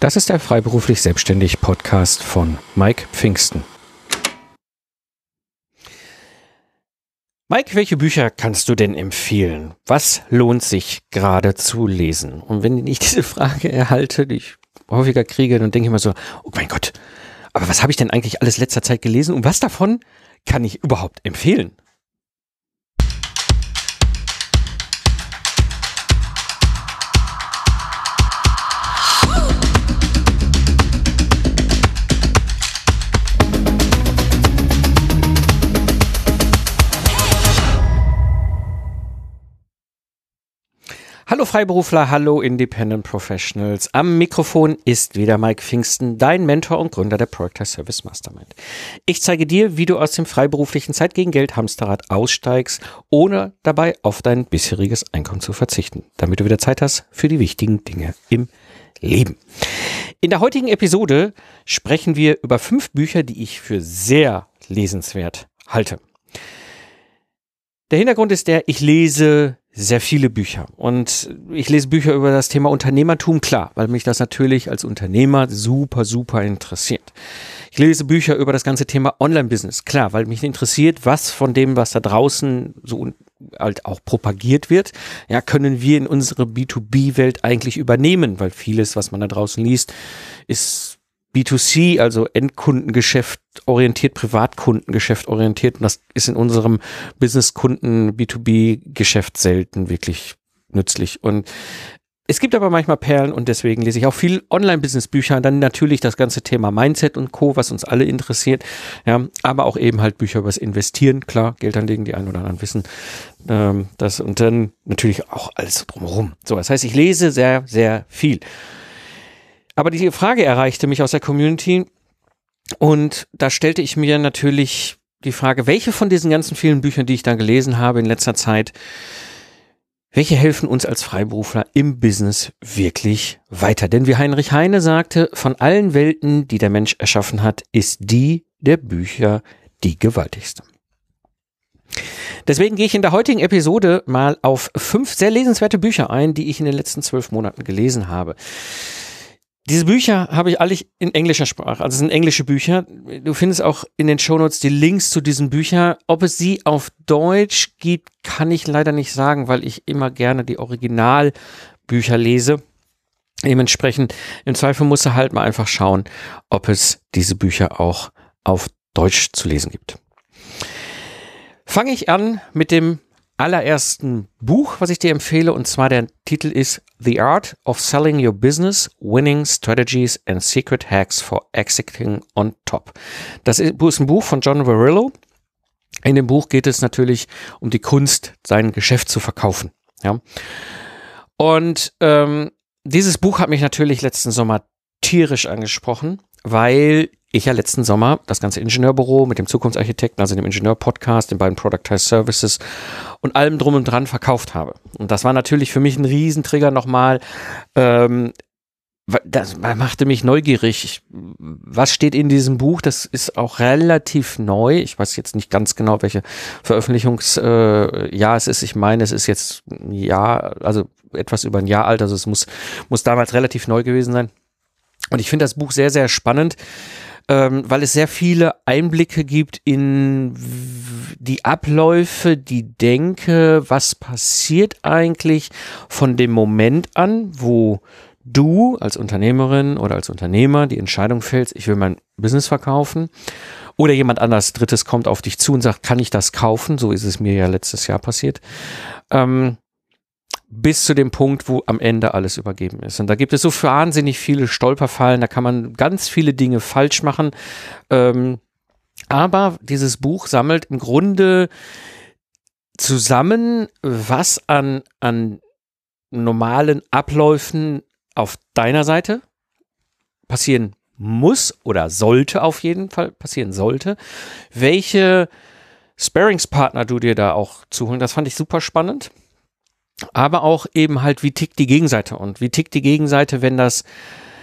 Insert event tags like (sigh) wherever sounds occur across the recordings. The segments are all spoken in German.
Das ist der Freiberuflich Selbstständig Podcast von Mike Pfingsten. Mike, welche Bücher kannst du denn empfehlen? Was lohnt sich gerade zu lesen? Und wenn ich diese Frage erhalte, die ich häufiger kriege, dann denke ich immer so, oh mein Gott, aber was habe ich denn eigentlich alles letzter Zeit gelesen und was davon kann ich überhaupt empfehlen? Hallo Freiberufler, hallo Independent Professionals. Am Mikrofon ist wieder Mike Pfingsten, dein Mentor und Gründer der Project Service Mastermind. Ich zeige dir, wie du aus dem freiberuflichen Zeit gegen Geld Hamsterrad aussteigst, ohne dabei auf dein bisheriges Einkommen zu verzichten, damit du wieder Zeit hast für die wichtigen Dinge im Leben. In der heutigen Episode sprechen wir über fünf Bücher, die ich für sehr lesenswert halte. Der Hintergrund ist der, ich lese sehr viele Bücher. Und ich lese Bücher über das Thema Unternehmertum, klar, weil mich das natürlich als Unternehmer super, super interessiert. Ich lese Bücher über das ganze Thema Online-Business, klar, weil mich interessiert, was von dem, was da draußen so halt auch propagiert wird, ja, können wir in unsere B2B-Welt eigentlich übernehmen, weil vieles, was man da draußen liest, ist B2C, also Endkundengeschäft orientiert, Privatkundengeschäft orientiert. Und das ist in unserem Businesskunden B2B-Geschäft selten wirklich nützlich. Und es gibt aber manchmal Perlen und deswegen lese ich auch viel Online-Business-Bücher. Dann natürlich das ganze Thema Mindset und Co., was uns alle interessiert. Ja, aber auch eben halt Bücher über das Investieren. Klar, Geld anlegen, die einen oder anderen wissen ähm, das. Und dann natürlich auch alles drumherum. So, das heißt, ich lese sehr, sehr viel. Aber die Frage erreichte mich aus der Community und da stellte ich mir natürlich die Frage, welche von diesen ganzen vielen Büchern, die ich da gelesen habe in letzter Zeit, welche helfen uns als Freiberufler im Business wirklich weiter? Denn wie Heinrich Heine sagte, von allen Welten, die der Mensch erschaffen hat, ist die der Bücher die gewaltigste. Deswegen gehe ich in der heutigen Episode mal auf fünf sehr lesenswerte Bücher ein, die ich in den letzten zwölf Monaten gelesen habe. Diese Bücher habe ich alle in englischer Sprache, also es sind englische Bücher. Du findest auch in den Shownotes die Links zu diesen Büchern. Ob es sie auf Deutsch gibt, kann ich leider nicht sagen, weil ich immer gerne die Originalbücher lese. Dementsprechend, im Zweifel musst du halt mal einfach schauen, ob es diese Bücher auch auf Deutsch zu lesen gibt. Fange ich an mit dem allerersten Buch, was ich dir empfehle, und zwar der Titel ist The Art of Selling Your Business, Winning Strategies and Secret Hacks for Exiting on Top. Das ist ein Buch von John Varillo. In dem Buch geht es natürlich um die Kunst, sein Geschäft zu verkaufen. Ja. Und ähm, dieses Buch hat mich natürlich letzten Sommer tierisch angesprochen, weil ich ja letzten Sommer das ganze Ingenieurbüro mit dem Zukunftsarchitekten, also dem Ingenieur-Podcast, den beiden Productized Services und allem drum und dran verkauft habe. Und das war natürlich für mich ein Riesentrigger nochmal. Ähm, das machte mich neugierig. Was steht in diesem Buch? Das ist auch relativ neu. Ich weiß jetzt nicht ganz genau, welche Veröffentlichungsjahr äh, es ist. Ich meine, es ist jetzt ein Jahr, also etwas über ein Jahr alt. Also es muss, muss damals relativ neu gewesen sein. Und ich finde das Buch sehr, sehr spannend, ähm, weil es sehr viele Einblicke gibt in die Abläufe, die Denke, was passiert eigentlich von dem Moment an, wo du als Unternehmerin oder als Unternehmer die Entscheidung fällst, ich will mein Business verkaufen oder jemand anders Drittes kommt auf dich zu und sagt, kann ich das kaufen? So ist es mir ja letztes Jahr passiert. Ähm, bis zu dem Punkt, wo am Ende alles übergeben ist. Und da gibt es so wahnsinnig viele Stolperfallen, da kann man ganz viele Dinge falsch machen. Ähm, aber dieses Buch sammelt im Grunde zusammen, was an, an normalen Abläufen auf deiner Seite passieren muss oder sollte auf jeden Fall passieren sollte, welche Sparingspartner du dir da auch zuholen. Das fand ich super spannend aber auch eben halt, wie tickt die Gegenseite und wie tickt die Gegenseite, wenn das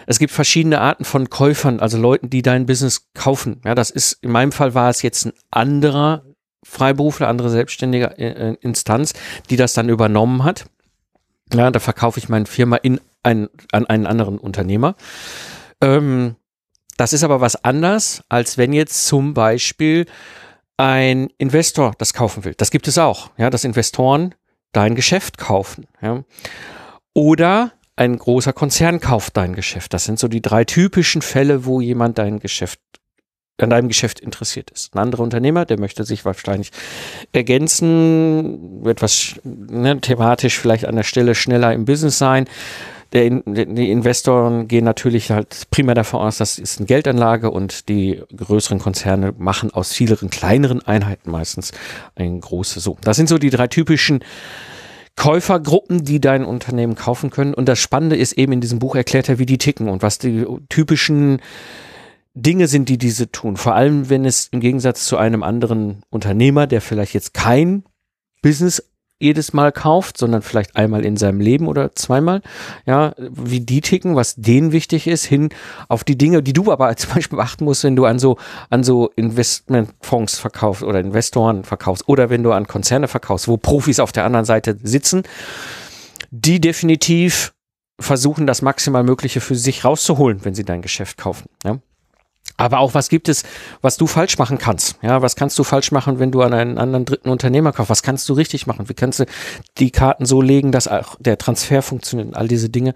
es gibt verschiedene Arten von Käufern, also Leuten, die dein Business kaufen. Ja, das ist, in meinem Fall war es jetzt ein anderer Freiberufler, andere selbstständige äh, Instanz, die das dann übernommen hat. Ja, da verkaufe ich meine Firma in ein, an einen anderen Unternehmer. Ähm, das ist aber was anders, als wenn jetzt zum Beispiel ein Investor das kaufen will. Das gibt es auch, ja, dass Investoren dein Geschäft kaufen. Ja. Oder ein großer Konzern kauft dein Geschäft. Das sind so die drei typischen Fälle, wo jemand dein Geschäft an deinem Geschäft interessiert ist. Ein anderer Unternehmer, der möchte sich wahrscheinlich ergänzen, etwas ne, thematisch vielleicht an der Stelle schneller im Business sein. Der, die Investoren gehen natürlich halt primär davon aus, das ist eine Geldanlage und die größeren Konzerne machen aus vielen kleineren Einheiten meistens ein großes so. Das sind so die drei typischen Käufergruppen, die dein Unternehmen kaufen können. Und das Spannende ist eben in diesem Buch erklärt er, wie die ticken und was die typischen Dinge sind, die diese tun. Vor allem, wenn es im Gegensatz zu einem anderen Unternehmer, der vielleicht jetzt kein Business jedes Mal kauft, sondern vielleicht einmal in seinem Leben oder zweimal, ja, wie die ticken, was denen wichtig ist, hin auf die Dinge, die du aber zum Beispiel beachten musst, wenn du an so, an so Investmentfonds verkaufst oder Investoren verkaufst oder wenn du an Konzerne verkaufst, wo Profis auf der anderen Seite sitzen, die definitiv versuchen, das maximal Mögliche für sich rauszuholen, wenn sie dein Geschäft kaufen. Ja? Aber auch, was gibt es, was du falsch machen kannst? Ja, was kannst du falsch machen, wenn du an einen anderen dritten Unternehmer kaufst? Was kannst du richtig machen? Wie kannst du die Karten so legen, dass auch der Transfer funktioniert und all diese Dinge?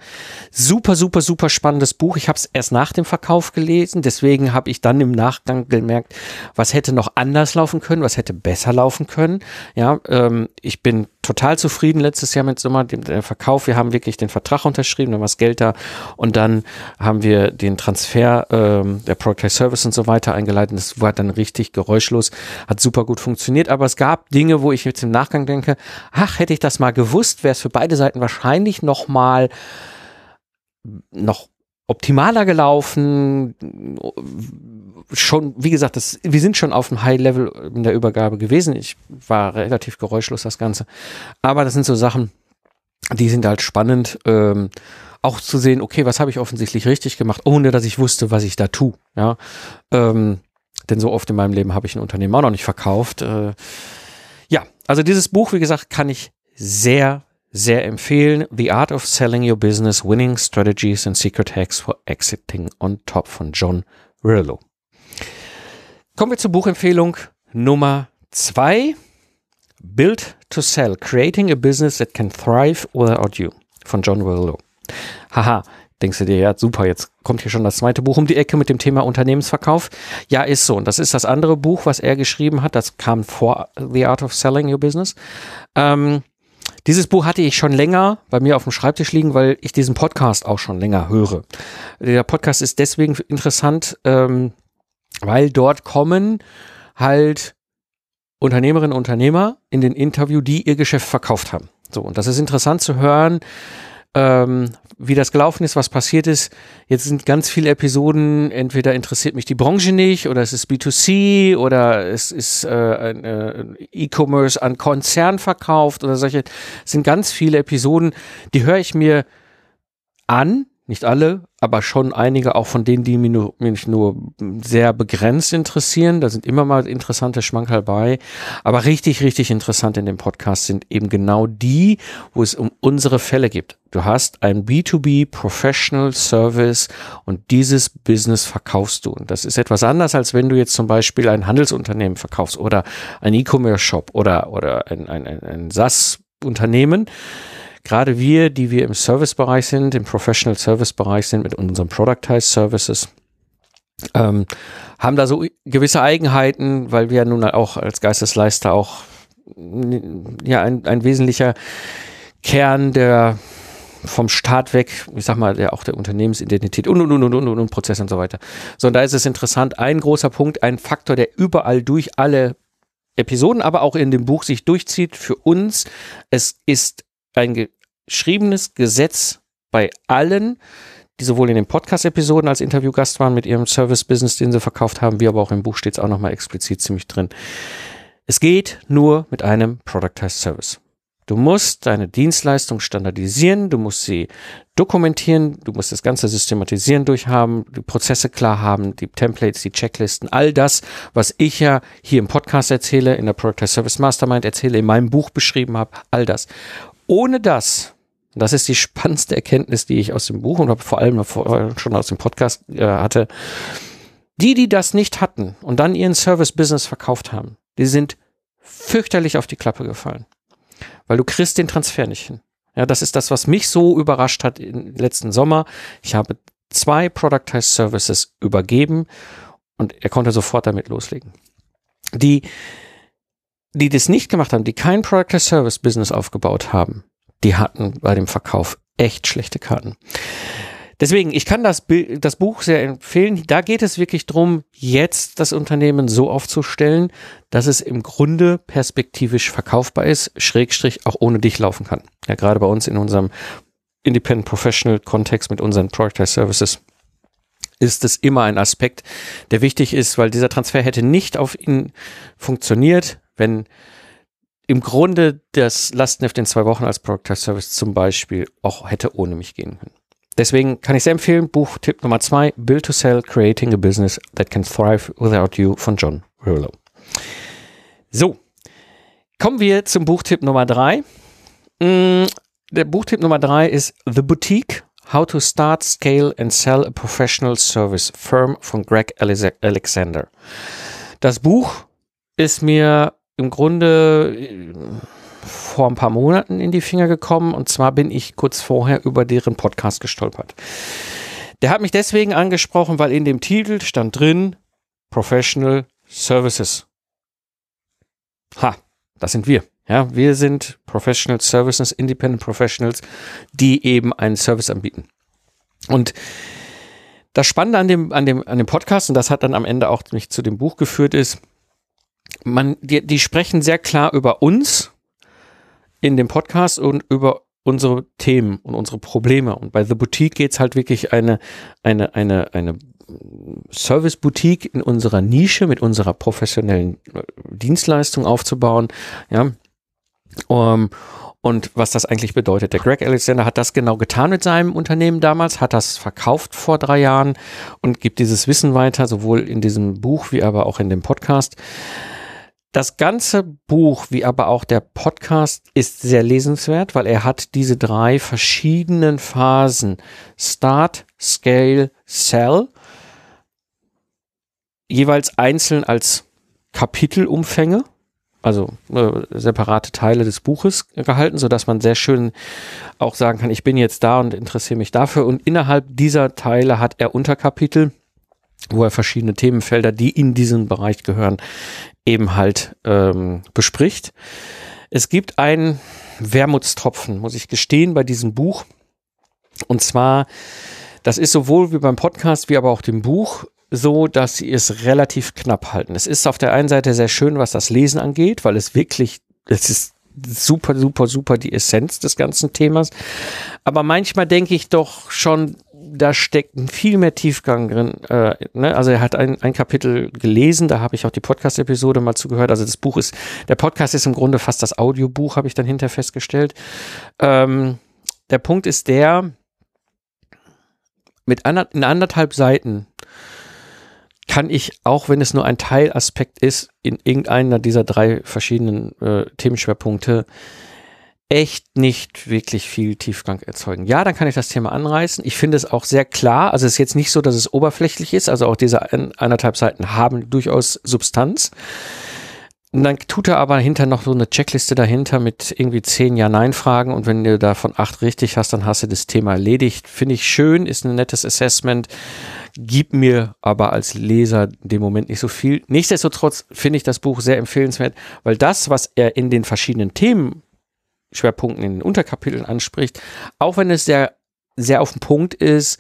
Super, super, super spannendes Buch. Ich habe es erst nach dem Verkauf gelesen, deswegen habe ich dann im Nachgang gemerkt, was hätte noch anders laufen können, was hätte besser laufen können. Ja, ähm, ich bin total zufrieden letztes Jahr mit Sommer, dem, dem Verkauf. Wir haben wirklich den Vertrag unterschrieben, dann war das Geld da und dann haben wir den Transfer ähm, der Product Service und so weiter eingeleitet. Das war dann richtig geräuschlos, hat super gut funktioniert. Aber es gab Dinge, wo ich jetzt im Nachgang denke, ach, hätte ich das mal gewusst, wäre es für beide Seiten wahrscheinlich noch mal noch optimaler gelaufen. Schon, wie gesagt, das, wir sind schon auf einem High Level in der Übergabe gewesen. Ich war relativ geräuschlos das Ganze. Aber das sind so Sachen, die sind halt spannend. Ähm, auch zu sehen, okay, was habe ich offensichtlich richtig gemacht, ohne dass ich wusste, was ich da tue. Ja, ähm, denn so oft in meinem Leben habe ich ein Unternehmen auch noch nicht verkauft. Äh, ja, also dieses Buch, wie gesagt, kann ich sehr, sehr empfehlen. The Art of Selling Your Business, Winning Strategies and Secret Hacks for Exiting on Top von John Rillo. Kommen wir zur Buchempfehlung Nummer zwei. Build to Sell, Creating a Business that can thrive without you von John Rillo. Haha, denkst du dir, ja, super, jetzt kommt hier schon das zweite Buch um die Ecke mit dem Thema Unternehmensverkauf. Ja, ist so. Und das ist das andere Buch, was er geschrieben hat. Das kam vor The Art of Selling Your Business. Ähm, dieses Buch hatte ich schon länger bei mir auf dem Schreibtisch liegen, weil ich diesen Podcast auch schon länger höre. Der Podcast ist deswegen interessant, ähm, weil dort kommen halt Unternehmerinnen und Unternehmer in den Interview, die ihr Geschäft verkauft haben. So, und das ist interessant zu hören, ähm, wie das gelaufen ist, was passiert ist. Jetzt sind ganz viele Episoden, entweder interessiert mich die Branche nicht oder es ist B2C oder es ist äh, äh, E-Commerce an Konzern verkauft oder solche. Es sind ganz viele Episoden, die höre ich mir an, nicht alle, aber schon einige auch von denen, die mich nur, mich nur sehr begrenzt interessieren. Da sind immer mal interessante Schmankerl bei. Aber richtig, richtig interessant in dem Podcast sind eben genau die, wo es um unsere Fälle gibt. Du hast ein B2B Professional Service und dieses Business verkaufst du. Und das ist etwas anders, als wenn du jetzt zum Beispiel ein Handelsunternehmen verkaufst oder ein E-Commerce Shop oder, oder ein, ein, ein, ein SaaS-Unternehmen gerade wir, die wir im Servicebereich sind, im Professional Service Bereich sind mit unseren Productized Services, ähm, haben da so gewisse Eigenheiten, weil wir nun auch als Geistesleister auch ja ein, ein wesentlicher Kern der vom Staat weg, ich sag mal, der auch der Unternehmensidentität und und und und und und Prozess und so weiter. So, und da ist es interessant, ein großer Punkt, ein Faktor, der überall durch alle Episoden, aber auch in dem Buch sich durchzieht für uns. Es ist ein geschriebenes Gesetz bei allen, die sowohl in den Podcast-Episoden als Interviewgast waren mit ihrem Service-Business, den sie verkauft haben, wie aber auch im Buch steht es auch nochmal explizit ziemlich drin. Es geht nur mit einem Productized Service. Du musst deine Dienstleistung standardisieren, du musst sie dokumentieren, du musst das ganze Systematisieren durchhaben, die Prozesse klar haben, die Templates, die Checklisten, all das, was ich ja hier im Podcast erzähle, in der Productized Service Mastermind erzähle, in meinem Buch beschrieben habe, all das. Ohne das das ist die spannendste Erkenntnis, die ich aus dem Buch und vor allem schon aus dem Podcast äh, hatte. Die, die das nicht hatten und dann ihren Service-Business verkauft haben, die sind fürchterlich auf die Klappe gefallen. Weil du kriegst den Transfer nicht hin. Ja, das ist das, was mich so überrascht hat im letzten Sommer. Ich habe zwei Productized Services übergeben und er konnte sofort damit loslegen. Die, die das nicht gemacht haben, die kein Productized Service Business aufgebaut haben, die hatten bei dem Verkauf echt schlechte Karten. Deswegen, ich kann das, das Buch sehr empfehlen. Da geht es wirklich drum, jetzt das Unternehmen so aufzustellen, dass es im Grunde perspektivisch verkaufbar ist, schrägstrich auch ohne dich laufen kann. Ja, gerade bei uns in unserem Independent Professional Kontext mit unseren Productized Services ist es immer ein Aspekt, der wichtig ist, weil dieser Transfer hätte nicht auf ihn funktioniert, wenn im Grunde das Lastenheft in zwei Wochen als Productized Service zum Beispiel auch hätte ohne mich gehen können. Deswegen kann ich sehr empfehlen, Buchtipp Nummer zwei, Build to Sell, Creating a Business That Can Thrive Without You von John Rillo. So, kommen wir zum Buchtipp Nummer drei. Mm, der Buchtipp Nummer drei ist The Boutique, How to Start, Scale and Sell a Professional Service Firm von Greg Alexander. Das Buch ist mir im Grunde vor ein paar Monaten in die Finger gekommen und zwar bin ich kurz vorher über deren Podcast gestolpert. Der hat mich deswegen angesprochen, weil in dem Titel stand drin Professional Services. Ha, das sind wir. Ja, wir sind Professional Services, Independent Professionals, die eben einen Service anbieten. Und das Spannende an dem, an dem, an dem Podcast, und das hat dann am Ende auch mich zu dem Buch geführt, ist, man, die, die sprechen sehr klar über uns in dem Podcast und über unsere Themen und unsere Probleme. Und bei The Boutique geht's halt wirklich eine, eine, eine, eine Service-Boutique in unserer Nische mit unserer professionellen äh, Dienstleistung aufzubauen. Ja. Um, und was das eigentlich bedeutet. Der Greg Alexander hat das genau getan mit seinem Unternehmen damals, hat das verkauft vor drei Jahren und gibt dieses Wissen weiter, sowohl in diesem Buch wie aber auch in dem Podcast. Das ganze Buch, wie aber auch der Podcast, ist sehr lesenswert, weil er hat diese drei verschiedenen Phasen. Start, Scale, Sell. Jeweils einzeln als Kapitelumfänge, also äh, separate Teile des Buches gehalten, so dass man sehr schön auch sagen kann, ich bin jetzt da und interessiere mich dafür. Und innerhalb dieser Teile hat er Unterkapitel, wo er verschiedene Themenfelder, die in diesen Bereich gehören, eben halt ähm, bespricht. Es gibt einen Wermutstropfen, muss ich gestehen, bei diesem Buch. Und zwar, das ist sowohl wie beim Podcast wie aber auch dem Buch so, dass sie es relativ knapp halten. Es ist auf der einen Seite sehr schön, was das Lesen angeht, weil es wirklich, es ist super, super, super die Essenz des ganzen Themas. Aber manchmal denke ich doch schon, da steckt viel mehr Tiefgang drin. Äh, ne? Also er hat ein, ein Kapitel gelesen, da habe ich auch die Podcast-Episode mal zugehört. Also das Buch ist, der Podcast ist im Grunde fast das Audiobuch, habe ich dann hinterher festgestellt. Ähm, der Punkt ist der, mit ander, in anderthalb Seiten kann ich, auch wenn es nur ein Teilaspekt ist, in irgendeiner dieser drei verschiedenen äh, Themenschwerpunkte, echt nicht wirklich viel Tiefgang erzeugen. Ja, dann kann ich das Thema anreißen. Ich finde es auch sehr klar. Also es ist jetzt nicht so, dass es oberflächlich ist. Also auch diese anderthalb Seiten haben durchaus Substanz. Und dann tut er aber hinter noch so eine Checkliste dahinter mit irgendwie zehn Ja-Nein-Fragen und wenn du davon acht richtig hast, dann hast du das Thema erledigt. Finde ich schön, ist ein nettes Assessment, gibt mir aber als Leser dem Moment nicht so viel. Nichtsdestotrotz finde ich das Buch sehr empfehlenswert, weil das, was er in den verschiedenen Themen Schwerpunkten in den Unterkapiteln anspricht, auch wenn es sehr, sehr auf den Punkt ist,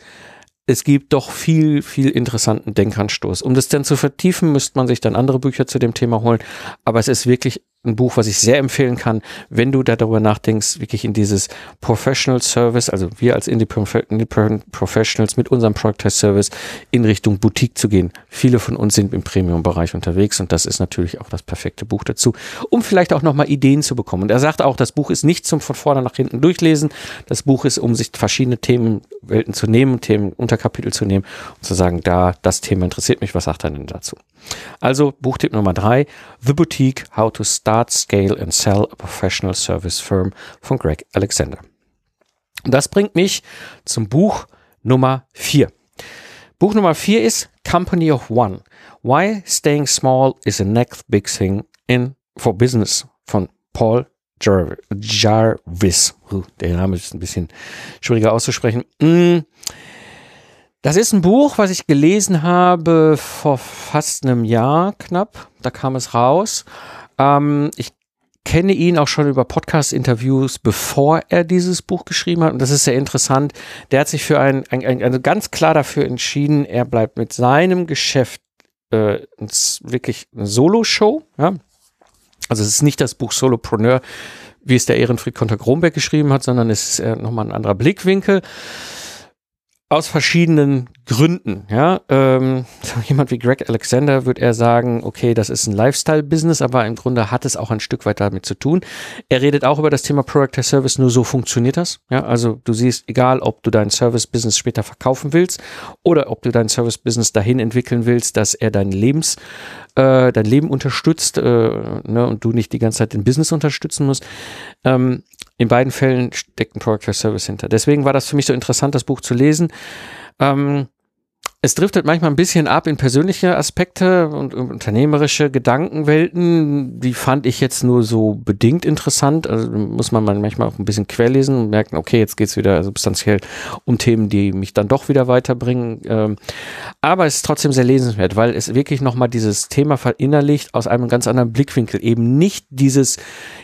es gibt doch viel, viel interessanten Denkanstoß. Um das dann zu vertiefen, müsste man sich dann andere Bücher zu dem Thema holen. Aber es ist wirklich ein Buch, was ich sehr empfehlen kann, wenn du darüber nachdenkst, wirklich in dieses Professional Service, also wir als Independent Professionals mit unserem Product Service in Richtung Boutique zu gehen. Viele von uns sind im Premium-Bereich unterwegs und das ist natürlich auch das perfekte Buch dazu, um vielleicht auch nochmal Ideen zu bekommen. Und er sagt auch, das Buch ist nicht zum von vorne nach hinten durchlesen. Das Buch ist, um sich verschiedene Themenwelten zu nehmen, Themen, Unterkapitel zu nehmen und zu sagen, da, das Thema interessiert mich, was sagt er denn dazu? Also Buchtipp Nummer drei, The Boutique, How to Start Scale and Sell a Professional Service Firm von Greg Alexander. Das bringt mich zum Buch Nummer 4. Buch Nummer 4 ist Company of One. Why Staying Small is the Next Big Thing in for Business von Paul Jarvis. Der Name ist ein bisschen schwieriger auszusprechen. Mm. Das ist ein Buch, was ich gelesen habe vor fast einem Jahr knapp. Da kam es raus. Ähm, ich kenne ihn auch schon über Podcast-Interviews, bevor er dieses Buch geschrieben hat. Und das ist sehr interessant. Der hat sich für ein, ein, ein also ganz klar dafür entschieden, er bleibt mit seinem Geschäft äh, wirklich eine Solo-Show. Ja? Also es ist nicht das Buch Solopreneur, wie es der Ehrenfried Konter Gromberg geschrieben hat, sondern es ist äh, nochmal ein anderer Blickwinkel aus verschiedenen Gründen. Ja, ähm, (laughs) jemand wie Greg Alexander würde er sagen, okay, das ist ein Lifestyle-Business, aber im Grunde hat es auch ein Stück weit damit zu tun. Er redet auch über das Thema Product as Service. Nur so funktioniert das. Ja, also du siehst, egal, ob du dein Service-Business später verkaufen willst oder ob du dein Service-Business dahin entwickeln willst, dass er dein Lebens äh, dein Leben unterstützt äh, ne, und du nicht die ganze Zeit den Business unterstützen musst. Ähm, in beiden Fällen steckt ein Product as Service hinter. Deswegen war das für mich so interessant, das Buch zu lesen. Ähm, es driftet manchmal ein bisschen ab in persönliche Aspekte und unternehmerische Gedankenwelten. Die fand ich jetzt nur so bedingt interessant. Also muss man manchmal auch ein bisschen querlesen und merken, okay, jetzt geht's wieder substanziell um Themen, die mich dann doch wieder weiterbringen. Ähm, aber es ist trotzdem sehr lesenswert, weil es wirklich nochmal dieses Thema verinnerlicht aus einem ganz anderen Blickwinkel. Eben nicht dieses,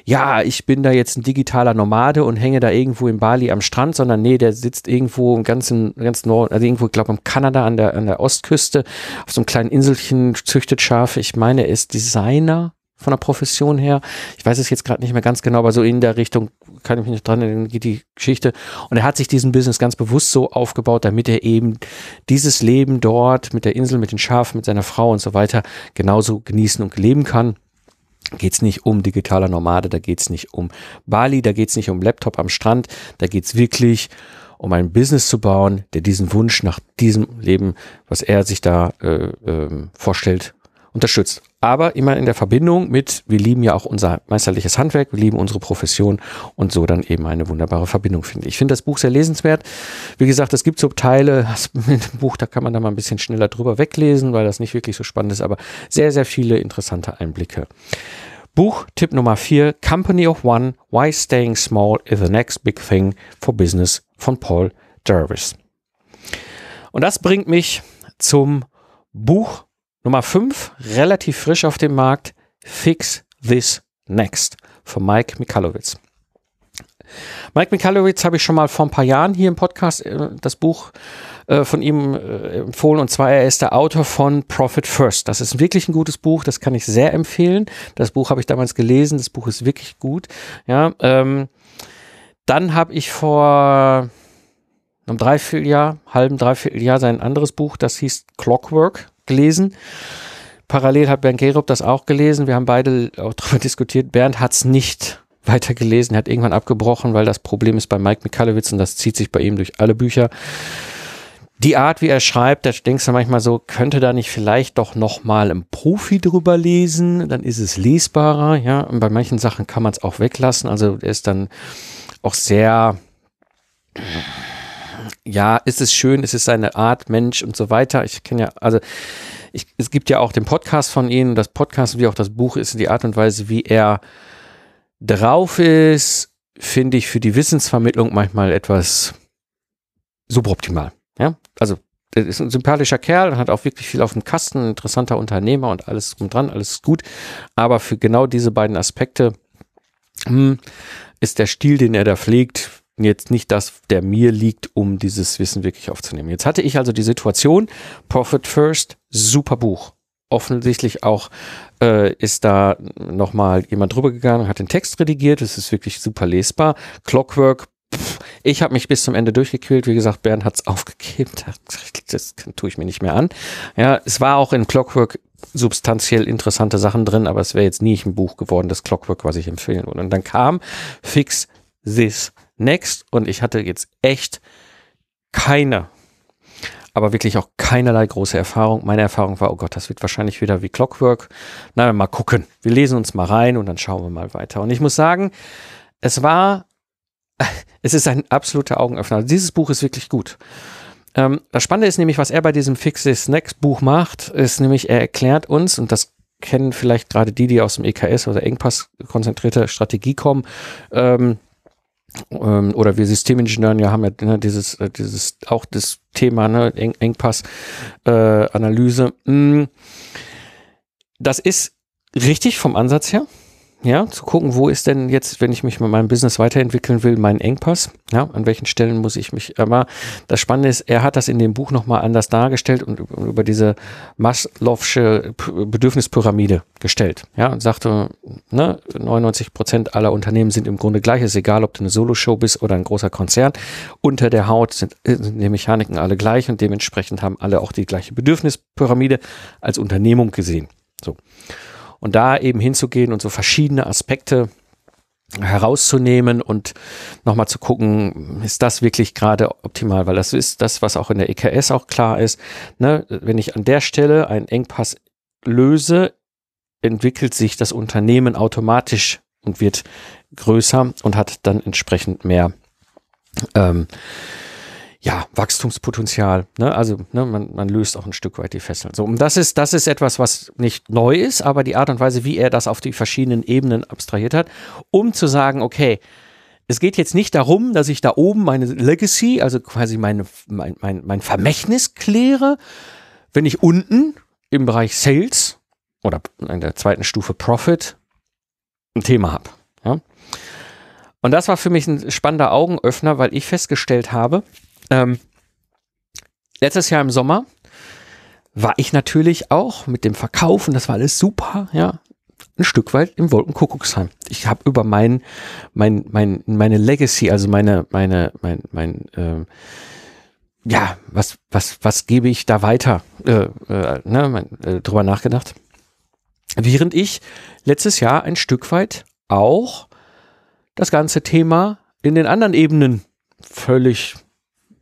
ja, ich bin da jetzt ein digitaler Nomade und hänge da irgendwo in Bali am Strand, sondern nee, der sitzt irgendwo im ganzen, ganz Norden, also irgendwo, ich glaube, im Kanada an der der, an der Ostküste auf so einem kleinen Inselchen züchtet Schafe. Ich meine, er ist Designer von der Profession her. Ich weiß es jetzt gerade nicht mehr ganz genau, aber so in der Richtung kann ich mich nicht dran erinnern, geht die Geschichte. Und er hat sich diesen Business ganz bewusst so aufgebaut, damit er eben dieses Leben dort mit der Insel, mit den Schafen, mit seiner Frau und so weiter genauso genießen und leben kann. Geht es nicht um digitaler Nomade, da geht es nicht um Bali, da geht es nicht um Laptop am Strand, da geht es wirklich um ein Business zu bauen, der diesen Wunsch nach diesem Leben, was er sich da äh, äh, vorstellt, unterstützt. Aber immer in der Verbindung mit, wir lieben ja auch unser meisterliches Handwerk, wir lieben unsere Profession und so dann eben eine wunderbare Verbindung finde. Ich finde das Buch sehr lesenswert. Wie gesagt, es gibt so Teile, (laughs) dem Buch, da kann man da mal ein bisschen schneller drüber weglesen, weil das nicht wirklich so spannend ist, aber sehr, sehr viele interessante Einblicke. Buch Tipp Nummer 4, Company of One, Why Staying Small is the Next Big Thing for Business von Paul Jarvis. Und das bringt mich zum Buch Nummer 5, relativ frisch auf dem Markt, Fix This Next von Mike Mikalowitz. Mike Mikalowitz habe ich schon mal vor ein paar Jahren hier im Podcast äh, das Buch äh, von ihm äh, empfohlen und zwar er ist der Autor von Profit First. Das ist wirklich ein gutes Buch, das kann ich sehr empfehlen. Das Buch habe ich damals gelesen, das Buch ist wirklich gut. Ja, ähm, dann habe ich vor einem Dreivierteljahr, halben Dreivierteljahr sein anderes Buch, das hieß Clockwork, gelesen. Parallel hat Bernd Gerob das auch gelesen. Wir haben beide auch (laughs) darüber diskutiert. Bernd hat es nicht weiter gelesen, er hat irgendwann abgebrochen, weil das Problem ist bei Mike Mikalowitz und das zieht sich bei ihm durch alle Bücher. Die Art, wie er schreibt, da denkst du manchmal so, könnte da nicht vielleicht doch noch mal ein Profi drüber lesen, dann ist es lesbarer, ja. Und bei manchen Sachen kann man es auch weglassen. Also er ist dann auch sehr, ja, ist es schön, ist es seine Art, Mensch und so weiter. Ich kenne ja, also ich, es gibt ja auch den Podcast von ihm, das Podcast wie auch das Buch ist die Art und Weise, wie er drauf ist, finde ich für die Wissensvermittlung manchmal etwas suboptimal. Ja, also er ist ein sympathischer Kerl, hat auch wirklich viel auf dem Kasten, ein interessanter Unternehmer und alles dran, alles gut. Aber für genau diese beiden Aspekte hm, ist der Stil, den er da pflegt, jetzt nicht das, der mir liegt, um dieses Wissen wirklich aufzunehmen. Jetzt hatte ich also die Situation, Profit First, super Buch. Offensichtlich auch äh, ist da nochmal jemand drüber gegangen, hat den Text redigiert, es ist wirklich super lesbar. Clockwork, pff, ich habe mich bis zum Ende durchgequält. Wie gesagt, Bernd hat es (laughs) aufgegeben. Das tue ich mir nicht mehr an. Ja, es war auch in Clockwork substanziell interessante Sachen drin, aber es wäre jetzt nie ein Buch geworden, das Clockwork, was ich empfehlen würde. Und dann kam Fix This Next und ich hatte jetzt echt keine, aber wirklich auch keinerlei große Erfahrung. Meine Erfahrung war, oh Gott, das wird wahrscheinlich wieder wie Clockwork. Na, mal gucken. Wir lesen uns mal rein und dann schauen wir mal weiter. Und ich muss sagen, es war (laughs) es ist ein absoluter Augenöffner. Dieses Buch ist wirklich gut. Ähm, das Spannende ist nämlich, was er bei diesem Fix Snacks Buch macht, ist nämlich, er erklärt uns, und das kennen vielleicht gerade die, die aus dem EKS oder Engpass konzentrierte Strategie kommen, ähm, ähm, oder wir Systemingenieuren ja haben ja ne, dieses, äh, dieses, auch das Thema, ne, Eng Engpass-Analyse. Äh, mm. das ist richtig vom Ansatz her ja, zu gucken, wo ist denn jetzt, wenn ich mich mit meinem Business weiterentwickeln will, mein Engpass, ja, an welchen Stellen muss ich mich, aber das Spannende ist, er hat das in dem Buch nochmal anders dargestellt und über diese Maslow'sche Bedürfnispyramide gestellt, ja, und sagte, ne, 99 Prozent aller Unternehmen sind im Grunde gleich, ist egal, ob du eine Solo-Show bist oder ein großer Konzern, unter der Haut sind, sind die Mechaniken alle gleich und dementsprechend haben alle auch die gleiche Bedürfnispyramide als Unternehmung gesehen, so. Und da eben hinzugehen und so verschiedene Aspekte herauszunehmen und nochmal zu gucken, ist das wirklich gerade optimal, weil das ist das, was auch in der EKS auch klar ist. Ne? Wenn ich an der Stelle einen Engpass löse, entwickelt sich das Unternehmen automatisch und wird größer und hat dann entsprechend mehr ähm, ja, Wachstumspotenzial. Ne? Also ne, man, man löst auch ein Stück weit die Fesseln. So, und das ist, das ist etwas, was nicht neu ist, aber die Art und Weise, wie er das auf die verschiedenen Ebenen abstrahiert hat, um zu sagen, okay, es geht jetzt nicht darum, dass ich da oben meine Legacy, also quasi meine, mein, mein, mein Vermächtnis kläre, wenn ich unten im Bereich Sales oder in der zweiten Stufe Profit ein Thema habe. Ja? Und das war für mich ein spannender Augenöffner, weil ich festgestellt habe, ähm, letztes Jahr im Sommer war ich natürlich auch mit dem Verkaufen, das war alles super, ja, ein Stück weit im Wolkenkuckucksheim. Ich habe über mein, mein, mein, meine Legacy, also meine, meine, mein, mein, äh, ja, was, was, was gebe ich da weiter, äh, äh, ne, mein, äh, drüber nachgedacht. Während ich letztes Jahr ein Stück weit auch das ganze Thema in den anderen Ebenen völlig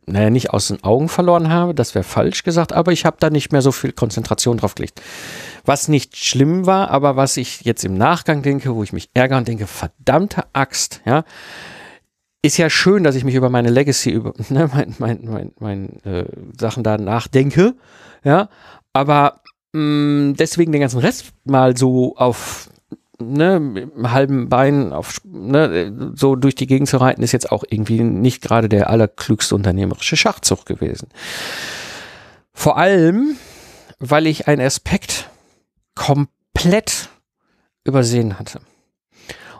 naja, nicht aus den Augen verloren habe, das wäre falsch gesagt, aber ich habe da nicht mehr so viel Konzentration drauf gelegt. Was nicht schlimm war, aber was ich jetzt im Nachgang denke, wo ich mich ärgere und denke, verdammte Axt, ja, ist ja schön, dass ich mich über meine Legacy, über (laughs) ne, mein, mein, mein, mein äh, Sachen da nachdenke, ja, aber mh, mm, deswegen den ganzen Rest mal so auf ne, im halben Bein auf, ne, so durch die Gegend zu reiten, ist jetzt auch irgendwie nicht gerade der allerklügste unternehmerische Schachzug gewesen. Vor allem, weil ich einen Aspekt komplett übersehen hatte.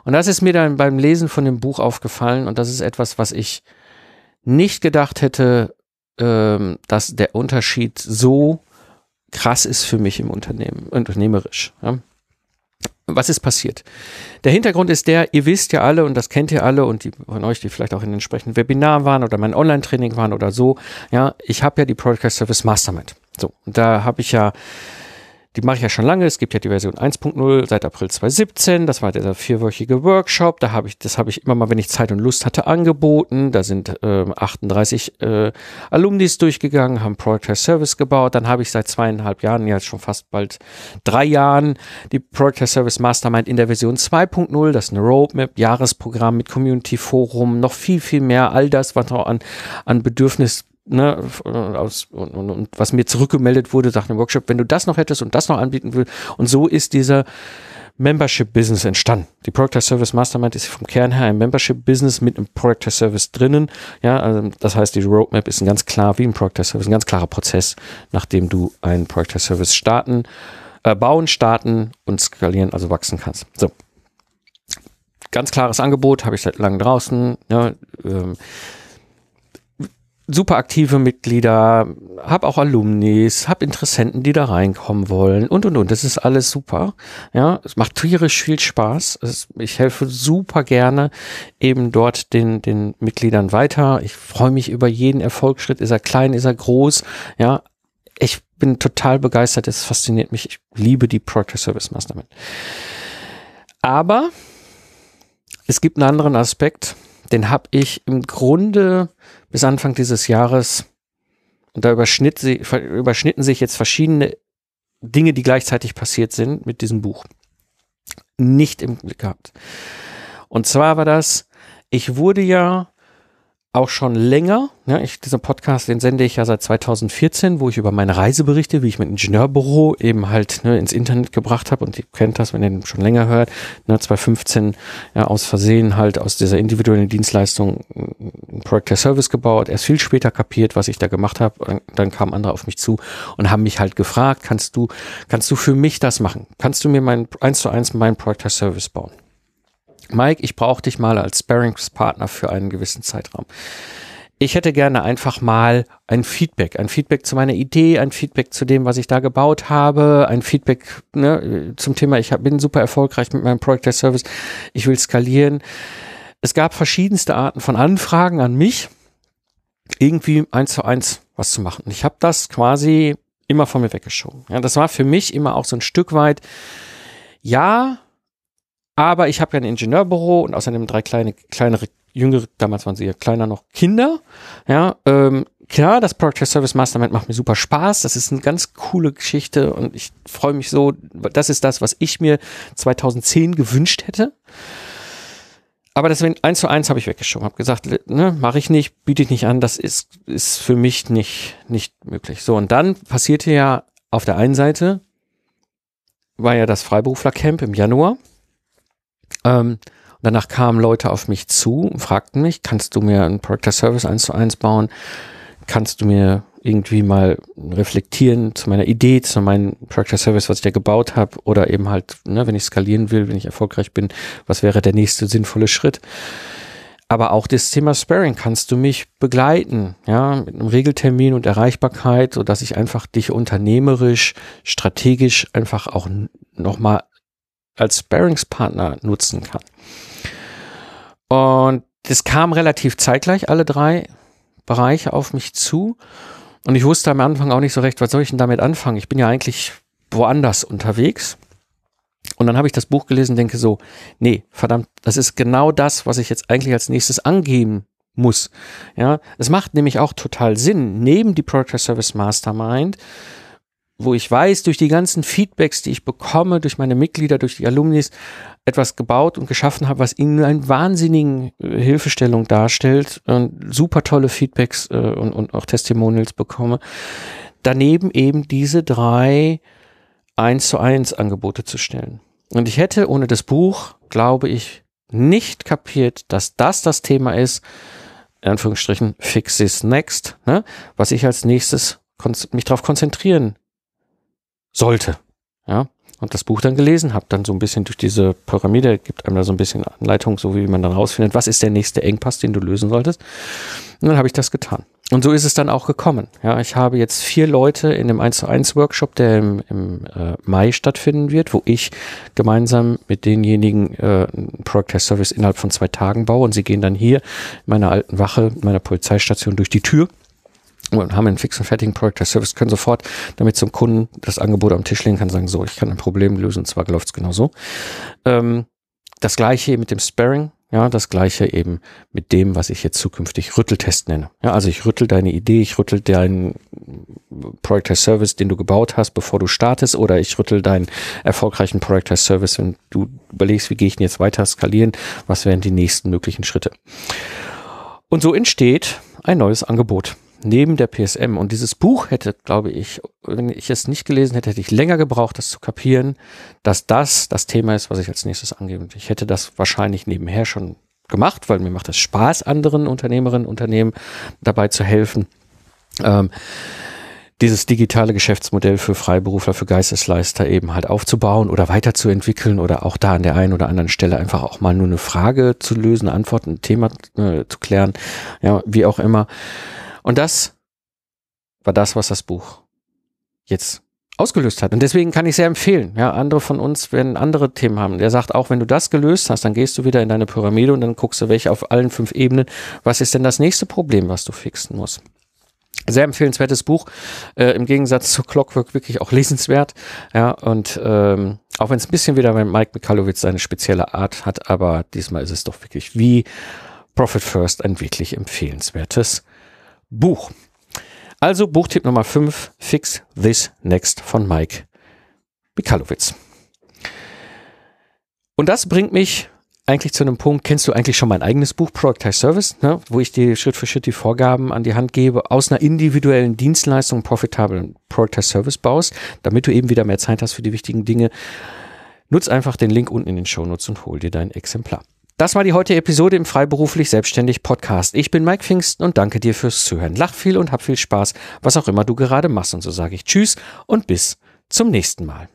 Und das ist mir dann beim Lesen von dem Buch aufgefallen und das ist etwas, was ich nicht gedacht hätte, ähm, dass der Unterschied so krass ist für mich im Unternehmen, unternehmerisch. Ja was ist passiert? Der Hintergrund ist der, ihr wisst ja alle und das kennt ihr alle und die von euch, die vielleicht auch in den entsprechenden Webinaren waren oder mein Online-Training waren oder so, ja, ich habe ja die Product Service Mastermind. So, und da habe ich ja die mache ich ja schon lange. Es gibt ja die Version 1.0 seit April 2017. Das war dieser vierwöchige Workshop. Da habe ich, das habe ich immer mal, wenn ich Zeit und Lust hatte, angeboten. Da sind äh, 38 äh, Alumnis durchgegangen, haben Project Service gebaut. Dann habe ich seit zweieinhalb Jahren, ja schon fast bald drei Jahren, die Project Service Mastermind in der Version 2.0. Das ist eine Roadmap, Jahresprogramm mit Community Forum, noch viel, viel mehr. All das, was auch an, an Bedürfnis ne, aus, und, und, und was mir zurückgemeldet wurde, sagt im Workshop, wenn du das noch hättest und das noch anbieten willst. Und so ist dieser Membership-Business entstanden. Die Product Service Mastermind ist vom Kern her ein Membership-Business mit einem Product Service drinnen. Ja, also das heißt, die Roadmap ist ein ganz klar, wie ein Product Service, ein ganz klarer Prozess, nachdem du einen Product Service starten, äh, bauen, starten und skalieren, also wachsen kannst. So. Ganz klares Angebot, habe ich seit langem draußen. Ja, ähm, super aktive Mitglieder, hab auch Alumnis, hab Interessenten, die da reinkommen wollen und und und. Das ist alles super. Ja, es macht tierisch viel Spaß. Es, ich helfe super gerne eben dort den den Mitgliedern weiter. Ich freue mich über jeden Erfolgsschritt. Ist er klein, ist er groß? Ja, ich bin total begeistert. Es fasziniert mich. Ich liebe die Product Service Mastermind. Aber es gibt einen anderen Aspekt, den habe ich im Grunde bis Anfang dieses Jahres, und da überschnitt sie, überschnitten sich jetzt verschiedene Dinge, die gleichzeitig passiert sind mit diesem Buch, nicht im Blick gehabt. Und zwar war das, Ich wurde ja auch schon länger. Ja, ich, dieser Podcast, den sende ich ja seit 2014, wo ich über meine Reise berichte, wie ich mein Ingenieurbüro eben halt ne, ins Internet gebracht habe. Und ihr kennt das, wenn ihr den schon länger hört. Ne, 2015 ja, aus Versehen halt aus dieser individuellen Dienstleistung ein Project as Service gebaut. Erst viel später kapiert, was ich da gemacht habe. Dann kamen andere auf mich zu und haben mich halt gefragt, kannst du, kannst du für mich das machen? Kannst du mir mein eins zu eins mein Project as Service bauen? Mike, ich brauche dich mal als Sparringspartner für einen gewissen Zeitraum. Ich hätte gerne einfach mal ein Feedback, ein Feedback zu meiner Idee, ein Feedback zu dem, was ich da gebaut habe, ein Feedback ne, zum Thema, ich bin super erfolgreich mit meinem Project as Service, ich will skalieren. Es gab verschiedenste Arten von Anfragen an mich, irgendwie eins zu eins was zu machen. Ich habe das quasi immer von mir weggeschoben. Ja, das war für mich immer auch so ein Stück weit, ja, aber ich habe ja ein Ingenieurbüro und außerdem drei kleine, kleinere, jüngere, damals waren sie ja kleiner noch, Kinder. Ja, ähm, klar, das Project Service Mastermind macht mir super Spaß. Das ist eine ganz coole Geschichte und ich freue mich so. Das ist das, was ich mir 2010 gewünscht hätte. Aber das eins zu eins habe ich weggeschoben, habe gesagt, ne, mache ich nicht, biete ich nicht an, das ist, ist für mich nicht, nicht möglich. So, und dann passierte ja auf der einen Seite, war ja das Freiberuflercamp im Januar. Ähm, danach kamen Leute auf mich zu und fragten mich, kannst du mir ein Project Service 1 zu 1 bauen? Kannst du mir irgendwie mal reflektieren zu meiner Idee, zu meinem Project Service, was ich da gebaut habe? Oder eben halt, ne, wenn ich skalieren will, wenn ich erfolgreich bin, was wäre der nächste sinnvolle Schritt? Aber auch das Thema Sparing kannst du mich begleiten, ja, mit einem Regeltermin und Erreichbarkeit, so dass ich einfach dich unternehmerisch, strategisch einfach auch nochmal als Sparingspartner nutzen kann. Und das kam relativ zeitgleich, alle drei Bereiche auf mich zu. Und ich wusste am Anfang auch nicht so recht, was soll ich denn damit anfangen? Ich bin ja eigentlich woanders unterwegs. Und dann habe ich das Buch gelesen und denke so, nee, verdammt, das ist genau das, was ich jetzt eigentlich als nächstes angehen muss. Ja, es macht nämlich auch total Sinn, neben die Project Service Mastermind wo ich weiß, durch die ganzen Feedbacks, die ich bekomme, durch meine Mitglieder, durch die Alumnis, etwas gebaut und geschaffen habe, was ihnen eine wahnsinnigen äh, Hilfestellung darstellt und super tolle Feedbacks äh, und, und auch Testimonials bekomme. Daneben eben diese drei eins zu eins Angebote zu stellen. Und ich hätte ohne das Buch, glaube ich, nicht kapiert, dass das das Thema ist, in Anführungsstrichen, fix this next, ne, was ich als nächstes mich darauf konzentrieren sollte. Ja, und das Buch dann gelesen, habe dann so ein bisschen durch diese Pyramide, gibt einem da so ein bisschen Anleitung, so wie man dann rausfindet, was ist der nächste Engpass, den du lösen solltest. Und dann habe ich das getan. Und so ist es dann auch gekommen. Ja, ich habe jetzt vier Leute in dem 1 zu 1 Workshop, der im, im äh, Mai stattfinden wird, wo ich gemeinsam mit denjenigen äh, einen Product Test Service innerhalb von zwei Tagen baue und sie gehen dann hier in meiner alten Wache, meiner Polizeistation durch die Tür und haben einen fixen, fertigen Project Service, können sofort damit zum Kunden das Angebot am Tisch legen, kann sagen, so, ich kann ein Problem lösen, und zwar läuft es genau so. Ähm, das gleiche mit dem Sparring, ja, das gleiche eben mit dem, was ich jetzt zukünftig Rütteltest nenne. Ja, also ich rüttel deine Idee, ich rüttel deinen Project Service, den du gebaut hast, bevor du startest, oder ich rüttel deinen erfolgreichen Project Service, wenn du überlegst, wie gehe ich denn jetzt weiter skalieren, was wären die nächsten möglichen Schritte. Und so entsteht ein neues Angebot neben der PSM. Und dieses Buch hätte, glaube ich, wenn ich es nicht gelesen hätte, hätte ich länger gebraucht, das zu kapieren, dass das das Thema ist, was ich als nächstes angebe. Ich hätte das wahrscheinlich nebenher schon gemacht, weil mir macht es Spaß, anderen Unternehmerinnen, Unternehmen dabei zu helfen. Ähm, dieses digitale Geschäftsmodell für Freiberufler, für Geistesleister eben halt aufzubauen oder weiterzuentwickeln oder auch da an der einen oder anderen Stelle einfach auch mal nur eine Frage zu lösen, Antworten, ein Thema äh, zu klären, ja, wie auch immer. Und das war das, was das Buch jetzt ausgelöst hat. Und deswegen kann ich sehr empfehlen. Ja, andere von uns werden andere Themen haben. Der sagt auch, wenn du das gelöst hast, dann gehst du wieder in deine Pyramide und dann guckst du welche auf allen fünf Ebenen. Was ist denn das nächste Problem, was du fixen musst? Sehr empfehlenswertes Buch, äh, im Gegensatz zu Clockwork wirklich auch lesenswert. Ja, und ähm, auch wenn es ein bisschen wieder bei Mike Mikalowitz seine spezielle Art hat, aber diesmal ist es doch wirklich wie Profit First ein wirklich empfehlenswertes Buch. Also Buchtipp Nummer 5, Fix This Next von Mike Mikalowitz. Und das bringt mich eigentlich zu einem Punkt, kennst du eigentlich schon mein eigenes Buch, Productize Service, ne, wo ich dir Schritt für Schritt die Vorgaben an die Hand gebe, aus einer individuellen Dienstleistung profitablen Productize Service baust, damit du eben wieder mehr Zeit hast für die wichtigen Dinge. Nutz einfach den Link unten in den Shownotes und hol dir dein Exemplar. Das war die heutige Episode im Freiberuflich Selbstständig Podcast. Ich bin Mike Pfingsten und danke dir fürs Zuhören. Lach viel und hab viel Spaß, was auch immer du gerade machst. Und so sage ich Tschüss und bis zum nächsten Mal.